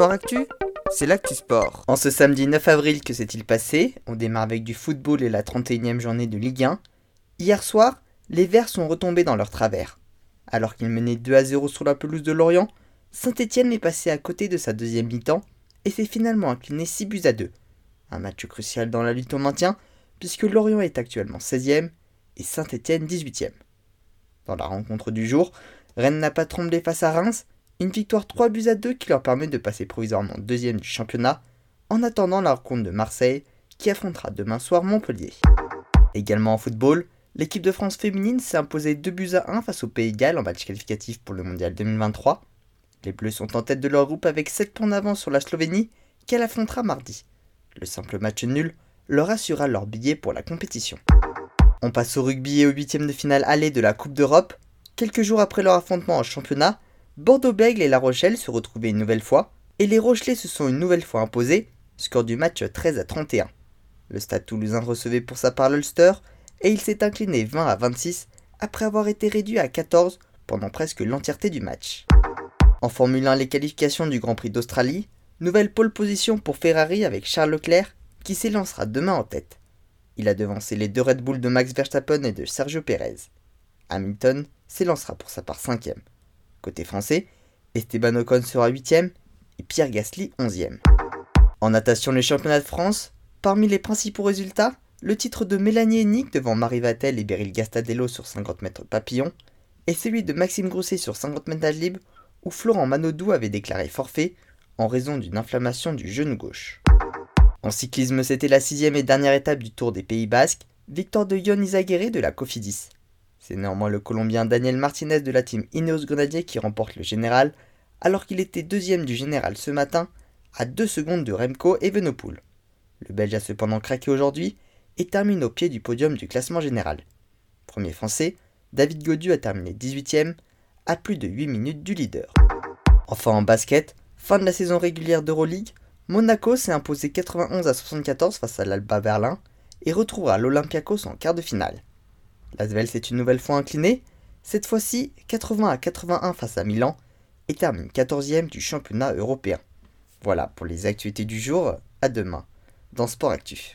Sport Actu, c'est l'actu sport. En ce samedi 9 avril, que s'est-il passé On démarre avec du football et la 31e journée de Ligue 1. Hier soir, les Verts sont retombés dans leur travers. Alors qu'ils menaient 2 à 0 sur la pelouse de Lorient, Saint-Etienne est passé à côté de sa deuxième mi-temps et s'est finalement incliné 6 buts à 2. Un match crucial dans la lutte au maintien, puisque Lorient est actuellement 16e et Saint-Etienne 18e. Dans la rencontre du jour, Rennes n'a pas tremblé face à Reims, une victoire 3 buts à 2 qui leur permet de passer provisoirement deuxième du championnat, en attendant la rencontre de Marseille, qui affrontera demain soir Montpellier. Également en football, l'équipe de France féminine s'est imposée 2 buts à 1 face au Pays de Galles en match qualificatif pour le Mondial 2023. Les Bleus sont en tête de leur groupe avec 7 points d'avance sur la Slovénie, qu'elle affrontera mardi. Le simple match nul leur assurera leur billet pour la compétition. On passe au rugby et au huitième de finale aller de la Coupe d'Europe. Quelques jours après leur affrontement en championnat, Bordeaux-Bègles et La Rochelle se retrouvaient une nouvelle fois, et les Rochelais se sont une nouvelle fois imposés, score du match 13 à 31. Le stade toulousain recevait pour sa part l'Ulster, et il s'est incliné 20 à 26 après avoir été réduit à 14 pendant presque l'entièreté du match. En Formule 1, les qualifications du Grand Prix d'Australie, nouvelle pole position pour Ferrari avec Charles Leclerc qui s'élancera demain en tête. Il a devancé les deux Red Bull de Max Verstappen et de Sergio Perez. Hamilton s'élancera pour sa part cinquième. Côté français, Esteban Ocon sera huitième et Pierre Gasly onzième. En natation les championnats de France, parmi les principaux résultats, le titre de Mélanie Hennig devant Marie Vatel et Beryl Gastadello sur 50 mètres papillon, et celui de Maxime Grousset sur 50 mètres nage libre, où Florent Manodou avait déclaré forfait en raison d'une inflammation du genou gauche. En cyclisme, c'était la sixième et dernière étape du Tour des Pays Basques, victoire de Yon de la Cofidis. C'est néanmoins le Colombien Daniel Martinez de la team Ineos Grenadier qui remporte le général, alors qu'il était deuxième du général ce matin, à 2 secondes de Remco Evenepoel. Le Belge a cependant craqué aujourd'hui et termine au pied du podium du classement général. Premier français, David Godu a terminé 18ème, à plus de 8 minutes du leader. Enfin en basket, fin de la saison régulière d'Euroleague, Monaco s'est imposé 91 à 74 face à l'Alba Berlin et retrouvera l'Olympiakos en quart de finale. L'Asvel s'est une nouvelle fois incliné, cette fois-ci 80 à 81 face à Milan et termine 14e du championnat européen. Voilà pour les actualités du jour, à demain dans Sport Actif.